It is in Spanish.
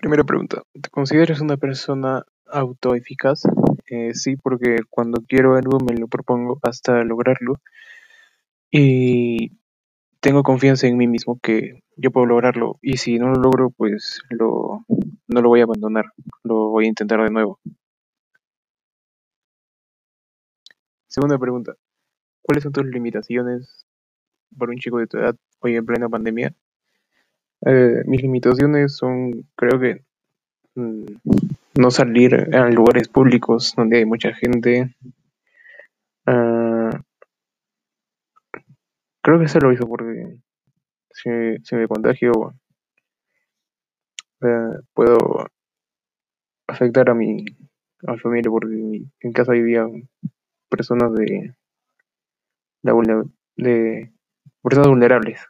Primera pregunta, ¿te consideras una persona autoeficaz? Eh, sí, porque cuando quiero algo me lo propongo hasta lograrlo y tengo confianza en mí mismo que yo puedo lograrlo y si no lo logro, pues lo, no lo voy a abandonar, lo voy a intentar de nuevo. Segunda pregunta, ¿cuáles son tus limitaciones para un chico de tu edad hoy en plena pandemia? Eh, mis limitaciones son, creo que, mm, no salir a lugares públicos donde hay mucha gente. Ah, creo que eso lo hizo porque si, si me contagio, eh, puedo afectar a mi, a mi familia porque mi- en casa vivían personas de, vulne- de personas vulnerables.